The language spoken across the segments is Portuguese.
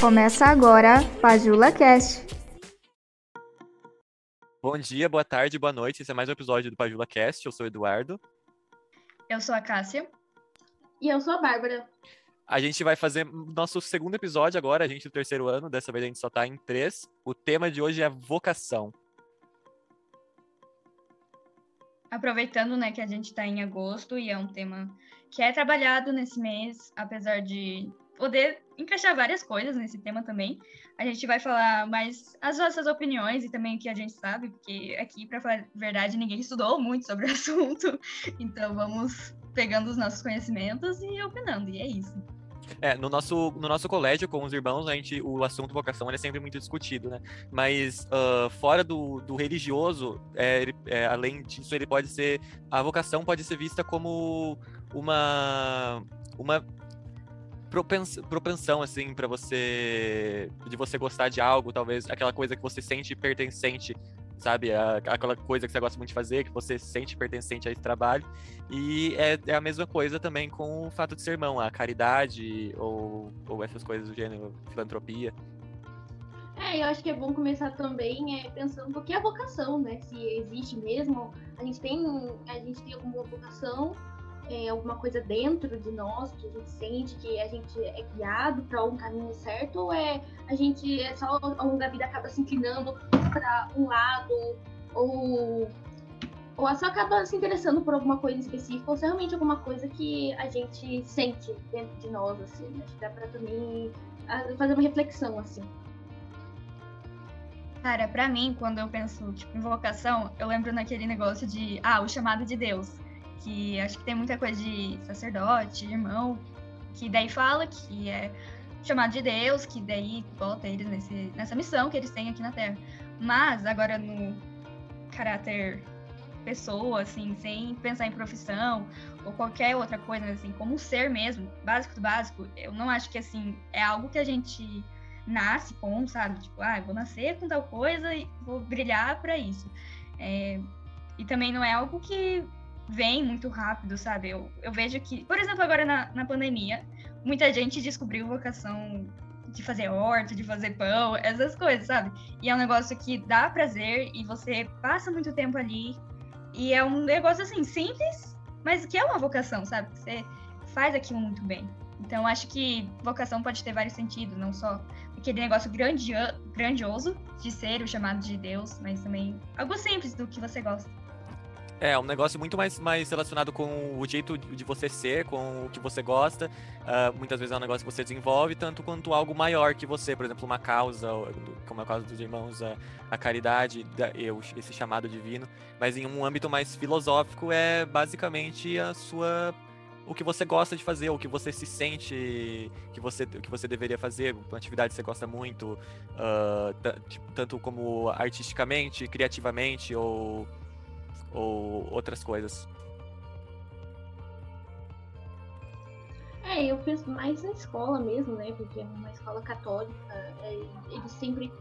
Começa agora Pajula Cast. Bom dia, boa tarde, boa noite. Esse é mais um episódio do Pajula Cast. Eu sou o Eduardo. Eu sou a Cássia. E eu sou a Bárbara. A gente vai fazer nosso segundo episódio agora, a gente do terceiro ano. Dessa vez a gente só tá em três. O tema de hoje é vocação. Aproveitando, né, que a gente tá em agosto e é um tema que é trabalhado nesse mês, apesar de poder encaixar várias coisas nesse tema também. A gente vai falar mais as nossas opiniões e também o que a gente sabe, porque aqui, para falar a verdade, ninguém estudou muito sobre o assunto. Então vamos pegando os nossos conhecimentos e opinando, e é isso. É, no nosso, no nosso colégio, com os irmãos, a gente, o assunto vocação é sempre muito discutido, né? Mas uh, fora do, do religioso, é, é, além disso, ele pode ser. A vocação pode ser vista como uma. uma propensão assim para você de você gostar de algo, talvez aquela coisa que você sente pertencente, sabe? aquela coisa que você gosta muito de fazer, que você sente pertencente a esse trabalho. E é, é a mesma coisa também com o fato de ser irmão, a caridade ou, ou essas coisas do gênero, filantropia. É, eu acho que é bom começar também é, pensando o que é vocação, né? Se existe mesmo, a gente tem, a gente tem alguma vocação é, alguma coisa dentro de nós que a gente sente que a gente é guiado para um caminho certo ou é a gente é só ao longo da vida acaba se inclinando para um lado ou ou só acaba se interessando por alguma coisa específica ou se é realmente alguma coisa que a gente sente dentro de nós assim. Acho que dá para também fazer uma reflexão assim. Cara, para mim, quando eu penso tipo, em vocação, eu lembro naquele negócio de, ah, o chamado de Deus que acho que tem muita coisa de sacerdote, irmão, que daí fala que é chamado de Deus, que daí bota eles nesse, nessa missão que eles têm aqui na Terra. Mas agora no caráter pessoa, assim, sem pensar em profissão ou qualquer outra coisa, assim, como ser mesmo, básico do básico, eu não acho que, assim, é algo que a gente nasce com, sabe? Tipo, ah, vou nascer com tal coisa e vou brilhar para isso. É, e também não é algo que vem muito rápido, sabe? Eu, eu vejo que, por exemplo, agora na, na pandemia, muita gente descobriu vocação de fazer horta, de fazer pão, essas coisas, sabe? E é um negócio que dá prazer e você passa muito tempo ali. E é um negócio assim, simples, mas que é uma vocação, sabe? Você faz aquilo muito bem. Então, acho que vocação pode ter vários sentidos, não só aquele negócio grandio grandioso de ser o chamado de Deus, mas também algo simples do que você gosta. É, um negócio muito mais, mais relacionado com o jeito de você ser, com o que você gosta. Uh, muitas vezes é um negócio que você desenvolve, tanto quanto algo maior que você, por exemplo, uma causa, como é o caso dos irmãos, a, a caridade, eu, esse chamado divino. Mas em um âmbito mais filosófico, é basicamente a sua o que você gosta de fazer, o que você se sente que você, que você deveria fazer, uma atividade que você gosta muito, uh, tanto como artisticamente, criativamente ou ou outras coisas? É, eu penso mais na escola mesmo, né? Porque é uma escola católica, é, eles sempre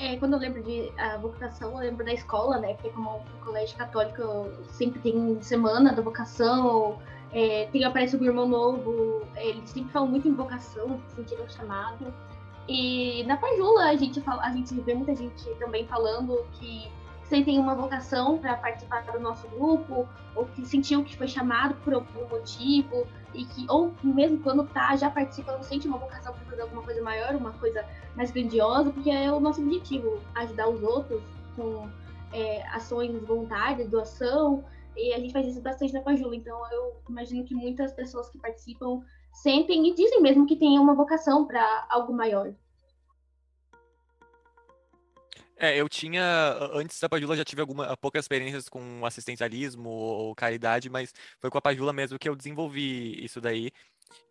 É, quando eu lembro de a vocação, eu lembro da escola, né? Porque como o colégio católico sempre tem semana da vocação, é, tem, aparece o irmão novo, eles sempre falam muito em vocação, sentiram chamado. E na Pajula a gente fala, a gente vê muita gente também falando que você tem uma vocação para participar do nosso grupo, ou que sentiu que foi chamado por algum motivo, e que, ou mesmo quando tá já participando, sente uma vocação para fazer alguma coisa maior, uma coisa mais grandiosa, porque é o nosso objetivo, ajudar os outros com é, ações voluntárias, doação, e a gente faz isso bastante na Pajula, então eu imagino que muitas pessoas que participam sentem e dizem mesmo que têm uma vocação para algo maior. É, eu tinha, antes da Pajula já tive alguma, poucas experiências com assistencialismo ou caridade, mas foi com a Pajula mesmo que eu desenvolvi isso daí.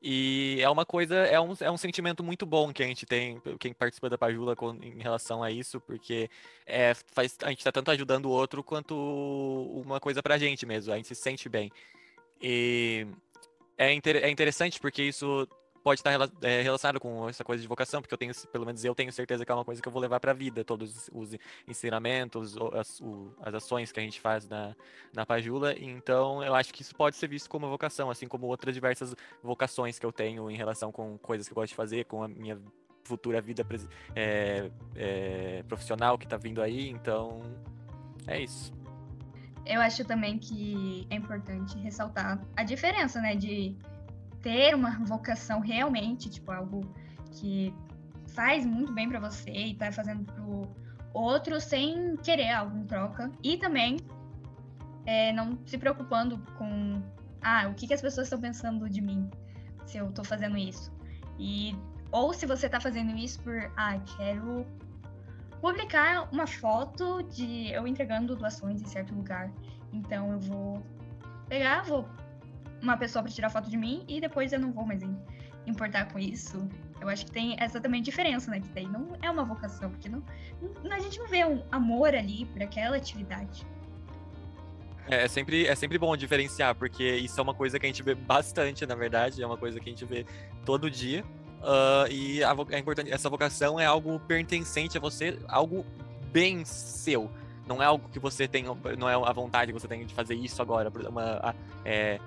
E é uma coisa, é um, é um sentimento muito bom que a gente tem, quem participa da Pajula com, em relação a isso, porque é, faz, a gente está tanto ajudando o outro quanto uma coisa pra gente mesmo, a gente se sente bem. E é, inter, é interessante porque isso pode estar é, relacionado com essa coisa de vocação, porque eu tenho, pelo menos eu tenho certeza que é uma coisa que eu vou levar para a vida, todos os ensinamentos, as, as ações que a gente faz na, na Pajula. Então, eu acho que isso pode ser visto como vocação, assim como outras diversas vocações que eu tenho em relação com coisas que eu gosto de fazer, com a minha futura vida é, é, profissional que está vindo aí. Então, é isso. Eu acho também que é importante ressaltar a diferença, né, de ter uma vocação realmente, tipo, algo que faz muito bem para você e tá fazendo pro outro sem querer algo em troca. E também é, não se preocupando com ah, o que, que as pessoas estão pensando de mim se eu tô fazendo isso. E ou se você tá fazendo isso por ah, quero publicar uma foto de eu entregando doações em certo lugar. Então eu vou pegar, vou uma pessoa para tirar foto de mim e depois eu não vou mais importar com isso. Eu acho que tem essa também diferença, né? Que daí não é uma vocação, porque não, não a gente não vê um amor ali por aquela atividade. É, é sempre, é sempre bom diferenciar, porque isso é uma coisa que a gente vê bastante, na verdade, é uma coisa que a gente vê todo dia. Uh, e a, é importante, essa vocação é algo pertencente a você, algo bem seu. Não é algo que você tem, não é a vontade que você tem de fazer isso agora. Uma, é,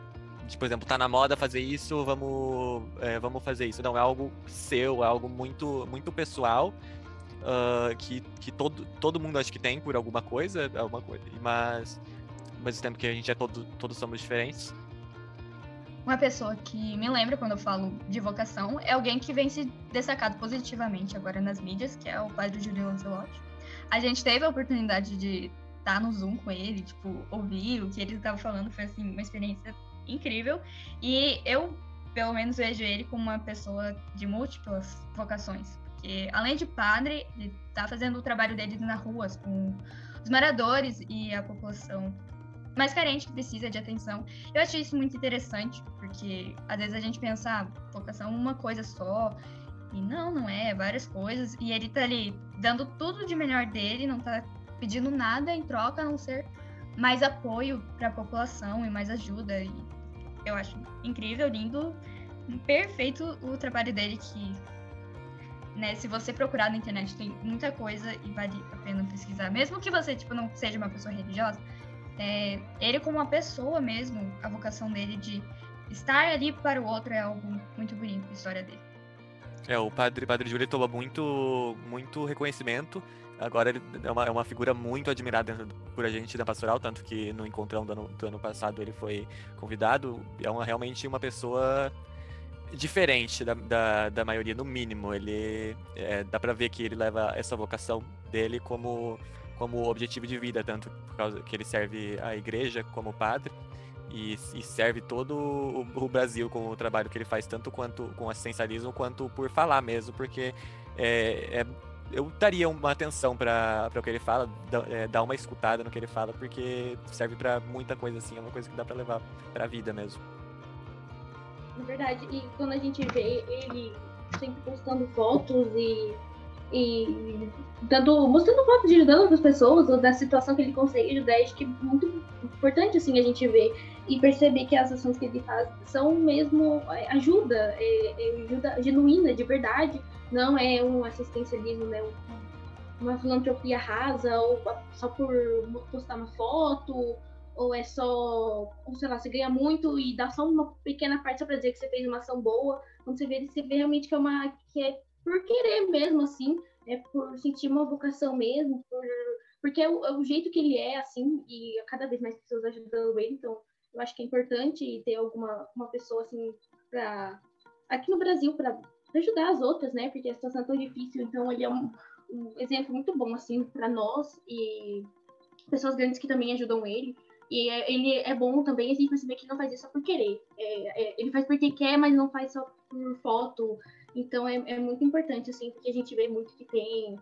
de, por exemplo, tá na moda fazer isso, vamos, é, vamos fazer isso. Não, é algo seu, é algo muito, muito pessoal, uh, que, que todo, todo mundo acho que tem por alguma coisa, alguma coisa mas ao mesmo tempo que a gente é todo, todos somos diferentes. Uma pessoa que me lembra quando eu falo de vocação é alguém que vem se destacado positivamente agora nas mídias, que é o padre Júlio Lancelotti. A gente teve a oportunidade de estar no Zoom com ele, tipo, ouvir o que ele estava falando, foi assim, uma experiência incrível. E eu, pelo menos, vejo ele como uma pessoa de múltiplas vocações. Porque, além de padre, ele está fazendo o trabalho dele nas ruas com os moradores e a população mais carente que precisa de atenção. Eu achei isso muito interessante, porque às vezes a gente pensa, ah, vocação é uma coisa só. E não, não é, é várias coisas. E ele tá ali dando tudo de melhor dele, não tá pedindo nada em troca, a não ser mais apoio para a população e mais ajuda. E eu acho incrível, lindo, perfeito o trabalho dele que né, se você procurar na internet tem muita coisa e vale a pena pesquisar, mesmo que você tipo não seja uma pessoa religiosa, é, ele como uma pessoa mesmo, a vocação dele de estar ali para o outro é algo muito bonito, a história dele. É, o padre, padre Júlio tomou muito, muito reconhecimento Agora ele é uma, é uma figura muito admirada por a gente da pastoral, tanto que no encontrão do ano, do ano passado ele foi convidado. É uma, realmente uma pessoa diferente da, da, da maioria, no mínimo. Ele é, dá para ver que ele leva essa vocação dele como, como objetivo de vida, tanto por causa que ele serve a igreja como padre. E, e, serve todo o, o, Brasil com o trabalho que ele faz, tanto quanto com assistencialismo, quanto por falar mesmo, porque é, é eu daria uma atenção para o que ele fala, é, dar uma escutada no que ele fala, porque serve para muita coisa assim, é uma coisa que dá para levar para a vida mesmo. É verdade, e quando a gente vê ele sempre postando fotos e, e dando, mostrando fotos de ajudando outras pessoas, ou da situação que ele consegue ajudar, acho que é muito importante assim a gente ver e perceber que as ações que ele faz são mesmo é, ajuda, é, é ajuda genuína, de verdade, não é um assistencialismo, né? uma filantropia rasa, ou só por postar uma foto, ou é só, ou sei lá, você ganha muito e dá só uma pequena parte só pra dizer que você fez uma ação boa. Quando você vê, você vê realmente que é uma. que é por querer mesmo, assim, é por sentir uma vocação mesmo, por, porque é o, é o jeito que ele é, assim, e cada vez mais pessoas ajudando ele, então eu acho que é importante ter alguma uma pessoa assim para aqui no Brasil para ajudar as outras, né? Porque a situação é tão difícil, então ele é um, um exemplo muito bom assim para nós e pessoas grandes que também ajudam ele. E é, ele é bom também a gente perceber que ele não faz isso só por querer. É, é, ele faz porque quer, mas não faz só por foto. Então é, é muito importante, assim, porque a gente vê muito que tem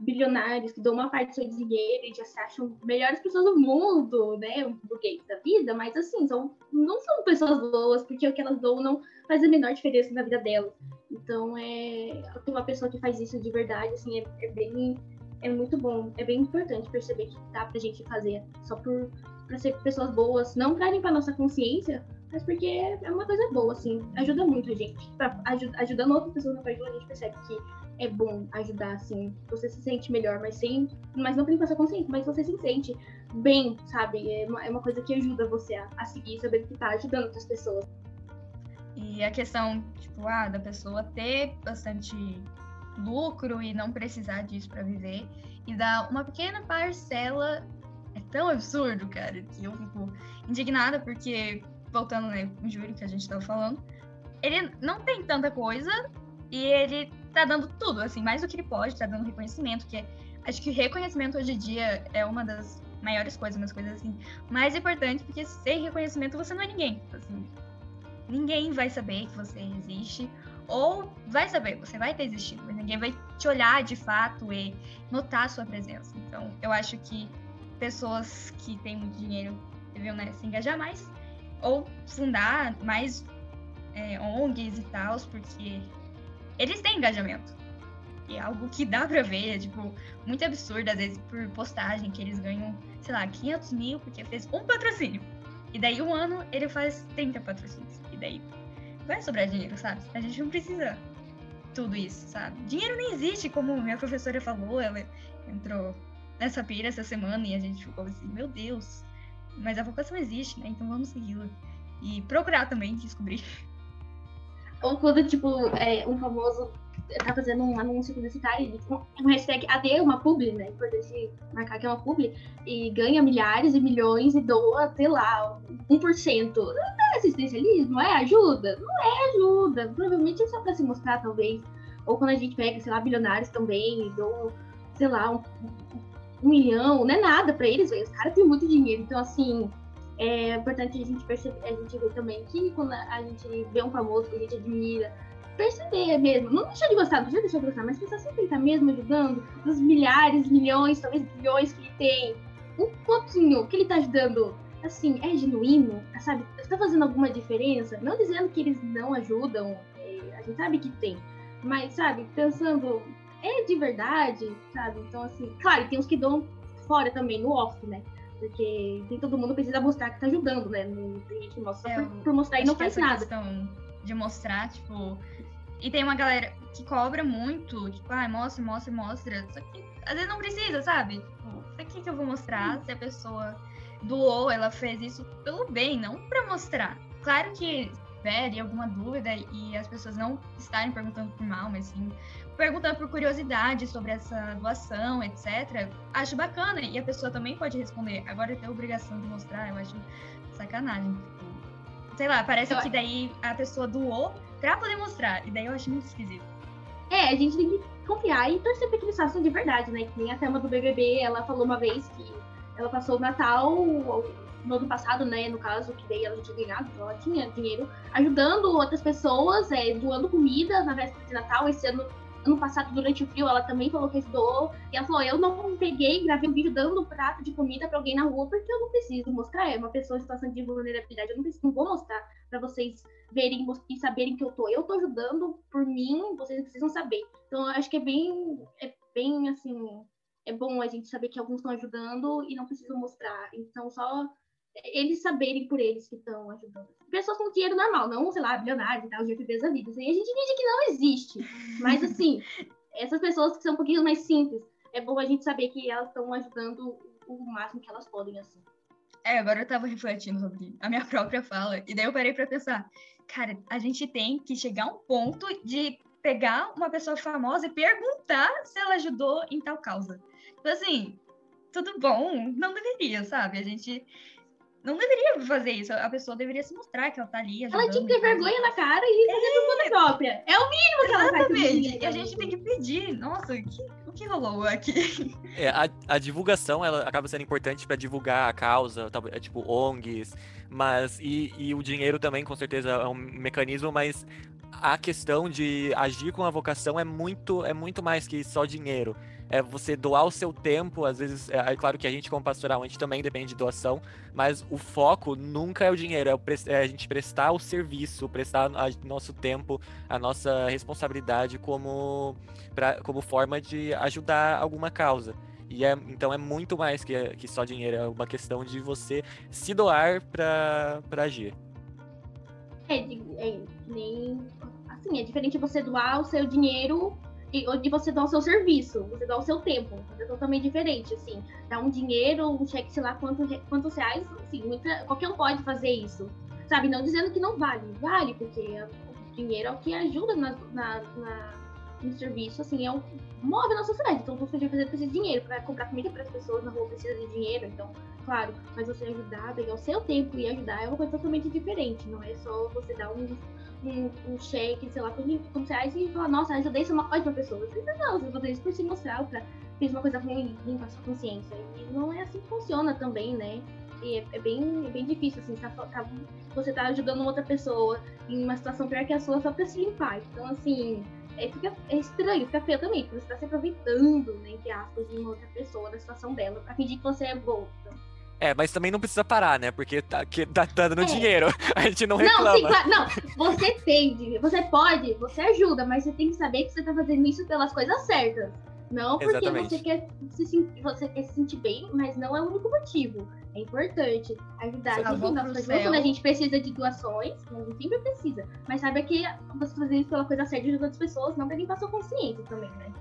bilionários que dão uma parte do seu dinheiro e já se acham melhores pessoas do mundo, né? Burguês da vida, mas assim, são, não são pessoas boas, porque o que elas dão não faz a menor diferença na vida delas. Então, é, uma pessoa que faz isso de verdade, assim, é, é bem. É muito bom, é bem importante perceber que dá pra gente fazer só por pra ser pessoas boas, não pra limpar nossa consciência, mas porque é uma coisa boa, assim, ajuda muito a gente. Pra, ajudando outras pessoas na página, a gente percebe que é bom ajudar, assim, você se sente melhor, mas sem. Mas não tem passar consciente, mas você se sente bem, sabe? É uma, é uma coisa que ajuda você a, a seguir, saber que tá ajudando outras pessoas. E a questão, tipo, ah, da pessoa ter bastante lucro e não precisar disso para viver e dar uma pequena parcela é tão absurdo, cara, que eu fico indignada porque voltando né, o júri que a gente tava falando, ele não tem tanta coisa e ele tá dando tudo, assim, mais do que ele pode, tá dando reconhecimento, que é, acho que reconhecimento hoje em dia é uma das maiores coisas, umas coisas assim, mais importantes, porque sem reconhecimento você não é ninguém, assim, ninguém vai saber que você existe, ou vai saber, você vai ter existido, mas ninguém vai te olhar de fato e notar a sua presença. Então, eu acho que pessoas que têm muito dinheiro deviam né, se engajar mais, ou fundar mais é, ONGs e tal, porque eles têm engajamento. E é algo que dá pra ver, é, tipo, muito absurdo, às vezes, por postagem, que eles ganham, sei lá, 500 mil porque fez um patrocínio. E daí, um ano, ele faz 30 patrocínios. E daí, vai sobrar dinheiro, sabe? A gente não precisa tudo isso, sabe? Dinheiro nem existe, como minha professora falou, ela entrou nessa pira essa semana e a gente ficou assim, meu Deus. Mas a vocação existe, né? Então vamos segui-la. E procurar também descobrir. Ou quando, tipo, é, um famoso tá fazendo um anúncio publicitário, um hashtag AD, uma publi, né? Importante marcar que é uma publi, e ganha milhares e milhões e doa, sei lá, 1%. Não é assistencialismo? É ajuda? Não é ajuda. Provavelmente é só pra se mostrar, talvez. Ou quando a gente pega, sei lá, bilionários também e doam, sei lá, um, um milhão, não é nada pra eles. Os caras têm muito dinheiro. Então, assim, é importante a gente perceber, a gente ver também que quando a gente vê um famoso que a gente admira, perceber mesmo, não deixar de gostar, não deixar de gostar, mas pensar se ele tá mesmo ajudando, dos milhares, milhões, talvez bilhões que ele tem, um pouquinho que ele tá ajudando, assim, é genuíno, sabe? Tá fazendo alguma diferença? Não dizendo que eles não ajudam, é, a gente sabe que tem, mas, sabe, pensando, é de verdade, sabe? Então, assim, claro, tem os que dão fora também, no off, né? Porque tem todo mundo precisa mostrar que tá ajudando, né? Não tem gente que mostra é, por, por, mostrar e não faz nada. Questão de mostrar, tipo. E tem uma galera que cobra muito, tipo, ah, mostra, mostra, mostra. Só que às vezes não precisa, sabe? Tipo, pra que, que eu vou mostrar se a pessoa doou, ela fez isso pelo bem, não pra mostrar. Claro que tiverem alguma dúvida e as pessoas não estarem perguntando por mal, mas sim perguntando por curiosidade sobre essa doação, etc. Acho bacana e a pessoa também pode responder. Agora ter a obrigação de mostrar, eu acho sacanagem. Sei lá, parece eu... que daí a pessoa doou pra poder mostrar. E daí eu acho muito esquisito. É, a gente tem que confiar e torcer pra que eles façam de verdade, né? Que nem a tema do BBB, ela falou uma vez que ela passou o Natal no ano passado, né, no caso, que daí ela já tinha ganhado, então ela tinha dinheiro, ajudando outras pessoas, é, doando comida na véspera de Natal. Esse ano, ano passado, durante o frio, ela também falou que doou. E ela falou: Eu não peguei, gravei um vídeo dando um prato de comida para alguém na rua, porque eu não preciso mostrar. É uma pessoa em situação de vulnerabilidade, eu não, preciso, não vou mostrar para vocês verem e saberem que eu tô. Eu tô ajudando por mim, vocês precisam saber. Então, eu acho que é bem, é bem assim. É bom a gente saber que alguns estão ajudando e não precisam mostrar. Então, só eles saberem por eles que estão ajudando. Pessoas com dinheiro normal, não, sei lá, bilionários e tal, GFBs da vida. Assim, a gente finge que não existe. Mas, assim, essas pessoas que são um pouquinho mais simples, é bom a gente saber que elas estão ajudando o máximo que elas podem, assim. É, agora eu tava refletindo sobre a minha própria fala, e daí eu parei pra pensar, cara, a gente tem que chegar a um ponto de pegar uma pessoa famosa e perguntar se ela ajudou em tal causa. Tipo assim, tudo bom? Não deveria, sabe? A gente não deveria fazer isso. A pessoa deveria se mostrar que ela tá ali. Ela tinha que ter vergonha na cara e fazer é... por conta própria. É o mínimo que ela faz. Exatamente. E a gente tem que pedir. Nossa, o que, o que rolou aqui? É, a, a divulgação ela acaba sendo importante para divulgar a causa, é, tipo ONGs, mas e, e o dinheiro também, com certeza, é um mecanismo, mas a questão de agir com a vocação é muito, é muito mais que só dinheiro é você doar o seu tempo, às vezes, é, é, claro que a gente como pastoral, a gente também depende de doação, mas o foco nunca é o dinheiro, é, o, é a gente prestar o serviço, prestar o nosso tempo, a nossa responsabilidade como, pra, como forma de ajudar alguma causa. E é, então é muito mais que, que só dinheiro, é uma questão de você se doar para agir. é, nem. Assim, é diferente você doar o seu dinheiro e você dar o seu serviço, você dá o seu tempo. É totalmente diferente, assim. Dar um dinheiro, um cheque, sei lá, quantos, quantos reais, assim, muita, qualquer um pode fazer isso. Sabe? Não dizendo que não vale, vale, porque o dinheiro é o que ajuda na, na, na no serviço, assim, é um move na sociedade. Então, você vai fazer precisa de dinheiro para comprar comida para as pessoas na rua, precisa de dinheiro. Então, claro, mas você ajudar, pegar o seu tempo e ajudar é uma coisa totalmente diferente. Não é só você dar um, um, um cheque, sei lá, por 20 reais e falar, nossa, ajudei uma ótima pessoa. Você não, você fazer isso por se mostrar, pra fez uma coisa ruim, limpa a sua consciência. E não é assim que funciona também, né? É, é, bem, é bem difícil, assim, tá, tá, você tá ajudando outra pessoa em uma situação pior que a sua só pra se limpar. Então, assim, é, fica, é estranho, fica feio também, porque você tá se aproveitando, né, entre aspas, de uma outra pessoa, da situação dela, pra fingir que você é boa. Então. É, mas também não precisa parar, né? Porque tá, que, tá dando é. dinheiro. A gente não reclama. Não, sim, claro. Não, você tem, você pode, você ajuda, mas você tem que saber que você tá fazendo isso pelas coisas certas. Não porque você quer, se, você quer se sentir bem, mas não é o único motivo. É importante ajudar. A gente, quando a gente precisa de doações, a gente sempre precisa. Mas saiba que você fazer isso pela coisa certa de outras pessoas, não pra limpar sua consciência também, né?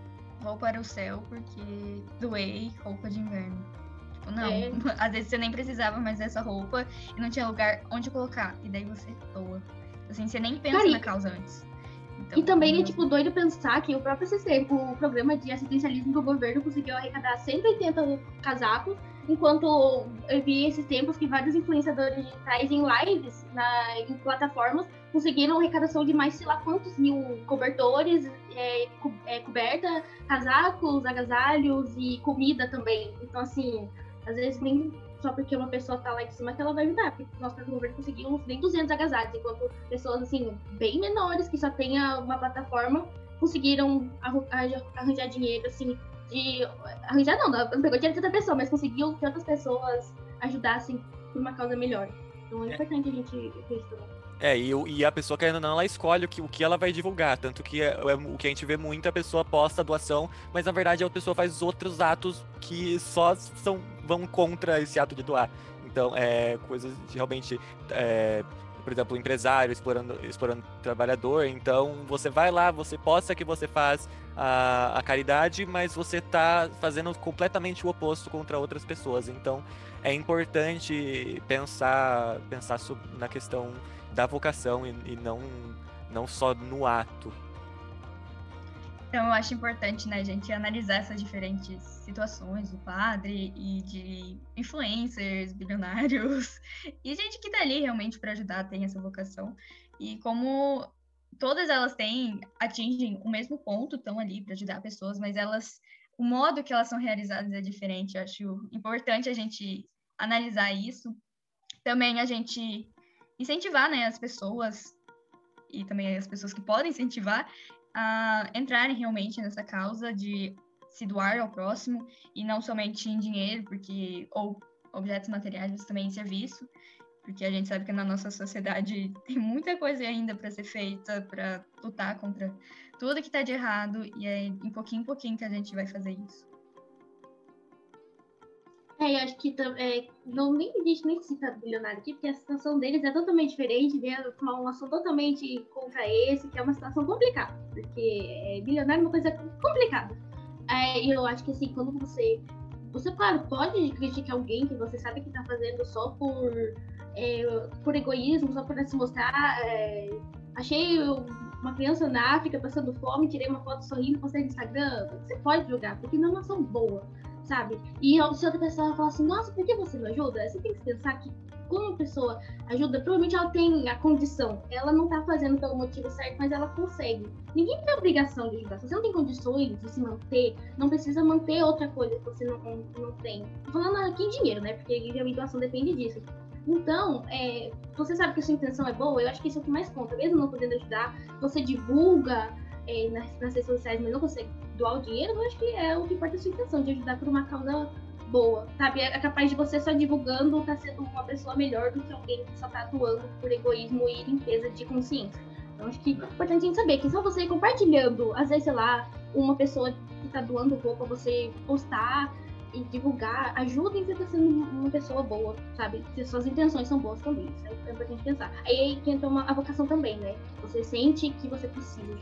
Vou para o céu porque doei roupa de inverno. Tipo, não. É. Às vezes você nem precisava mais dessa roupa e não tinha lugar onde colocar. E daí você doa. Assim, você nem pensa na causa antes. Então, e também é tipo doido pensar que o próprio CC, o programa de assistencialismo do governo conseguiu arrecadar 180 casacos, enquanto eu vi esses tempos que vários influenciadores digitais em lives, na, em plataformas, conseguiram arrecadação de mais sei lá quantos mil cobertores, é, co é, coberta, casacos, agasalhos e comida também. Então, assim, às vezes nem só porque uma pessoa tá lá em cima que ela vai ajudar. Porque nós, para governo, conseguimos nem 200 agasalhos, enquanto pessoas, assim, bem menores, que só tem uma plataforma, conseguiram arranjar dinheiro, assim, de. Arranjar não, não pegou dinheiro de outra pessoa, mas conseguiu que outras pessoas ajudassem por uma causa melhor. Então é, é. importante a gente ver isso também. É, e, e, a pessoa querendo ou não, ela escolhe o que, o que ela vai divulgar. Tanto que é, é, o que a gente vê muito, a pessoa posta a doação, mas na verdade a pessoa faz outros atos que só são, vão contra esse ato de doar. Então, é coisas de realmente. É, por exemplo, empresário explorando, explorando trabalhador. Então, você vai lá, você posta que você faz a, a caridade, mas você está fazendo completamente o oposto contra outras pessoas. Então, é importante pensar, pensar na questão da vocação e, e não, não só no ato. Então, eu acho importante, né, a gente analisar essas diferentes situações do padre e de influencers, bilionários, e gente que tá ali realmente para ajudar, tem essa vocação. E como todas elas têm, atingem o mesmo ponto, estão ali para ajudar pessoas, mas elas, o modo que elas são realizadas é diferente. Eu acho importante a gente analisar isso. Também a gente incentivar né, as pessoas e também as pessoas que podem incentivar a entrarem realmente nessa causa de se doar ao próximo e não somente em dinheiro, porque ou objetos materiais, mas também em serviço, porque a gente sabe que na nossa sociedade tem muita coisa ainda para ser feita para lutar contra tudo que está de errado e é em pouquinho em pouquinho que a gente vai fazer isso. É, eu acho que é, não, nem, a gente nem cita bilionário aqui, porque a situação deles é totalmente diferente, né? uma ação totalmente contra esse, que é uma situação complicada, porque é, bilionário é uma coisa complicada. É, eu acho que assim, quando você. Você, claro, pode criticar alguém que você sabe que tá fazendo só por, é, por egoísmo, só por se mostrar. É, achei uma criança na África passando fome, tirei uma foto sorrindo, postei no Instagram. Você pode jogar, porque não é uma ação boa sabe? E se outra pessoa fala assim, nossa, por que você não ajuda? Você tem que pensar que como a pessoa ajuda, provavelmente ela tem a condição. Ela não tá fazendo pelo motivo certo, mas ela consegue. Ninguém tem obrigação de ajudar. Se você não tem condições de se manter, não precisa manter outra coisa que você não, não tem. Tô falando aqui em dinheiro, né? Porque a doação depende disso. Então, é, você sabe que a sua intenção é boa, eu acho que isso é o que mais conta. Mesmo não podendo ajudar, você divulga é, nas, nas redes sociais, mas não consegue doar o dinheiro, eu acho que é o que importa a sua intenção, de ajudar por uma causa boa, sabe? É capaz de você só divulgando tá sendo uma pessoa melhor do que alguém que só tá doando por egoísmo e limpeza de consciência. Então acho que é importante a gente saber que só você compartilhando, às vezes, sei lá, uma pessoa que tá doando roupa, você postar e divulgar, ajudem você a sendo uma pessoa boa, sabe? Se suas intenções são boas também, isso é importante pensar. Aí, aí que entra uma, a vocação também, né? Você sente que você precisa de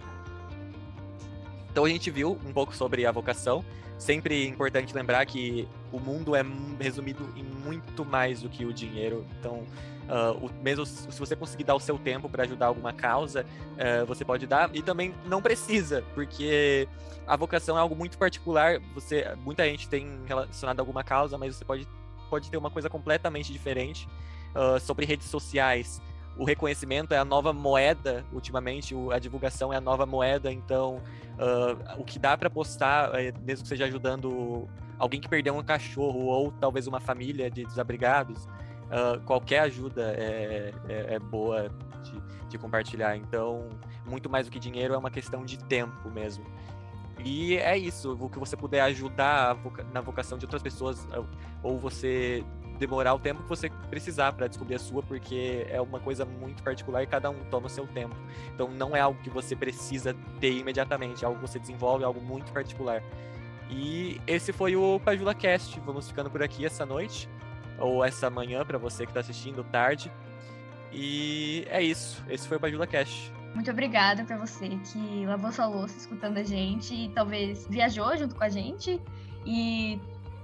Então a gente viu um pouco sobre a vocação. Sempre importante lembrar que o mundo é resumido em muito mais do que o dinheiro. Então, Uh, o, mesmo se você conseguir dar o seu tempo para ajudar alguma causa, uh, você pode dar e também não precisa, porque a vocação é algo muito particular. Você, muita gente tem relacionado a alguma causa, mas você pode, pode ter uma coisa completamente diferente uh, sobre redes sociais. O reconhecimento é a nova moeda, ultimamente, a divulgação é a nova moeda, então o que dá para postar, eh, mesmo que seja ajudando alguém que perdeu um cachorro ou talvez uma família de desabrigados, uh, qualquer ajuda é, é, é boa de, de, compartilhar. Então, muito mais do que dinheiro, é uma questão de tempo mesmo. E é isso, o que você puder ajudar na vocação de outras pessoas, ou você demorar o tempo que você precisar para descobrir a sua, porque é uma coisa muito particular e cada um toma o seu tempo. Então não é algo que você precisa ter imediatamente, é algo que você desenvolve, é algo muito particular. E esse foi o Pajula Cast. Vamos ficando por aqui essa noite ou essa manhã para você que está assistindo tarde. E é isso. Esse foi o Bajula Cash. Muito obrigada para você que lavou sua louça escutando a gente e talvez viajou junto com a gente e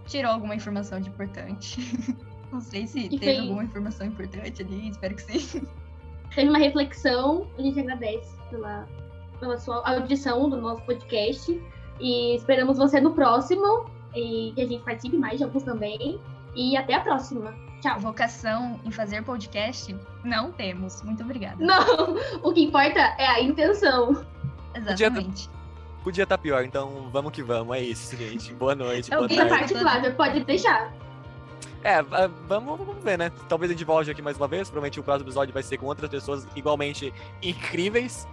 tirou alguma informação de importante. Não sei se e teve alguma informação importante ali, espero que sim. Teve uma reflexão, a gente agradece pela, pela sua audição do nosso podcast e esperamos você no próximo e que a gente participe mais de alguns também. E até a próxima. Tchau. Vocação em fazer podcast? Não temos. Muito obrigada. Não, o que importa é a intenção. Exatamente. Podia estar tá pior, então vamos que vamos. É isso, gente. Boa noite. boa tarde. parte, Flávia, pode deixar. É, vamos, vamos ver, né? Talvez a gente volte aqui mais uma vez. Provavelmente o próximo episódio vai ser com outras pessoas igualmente incríveis.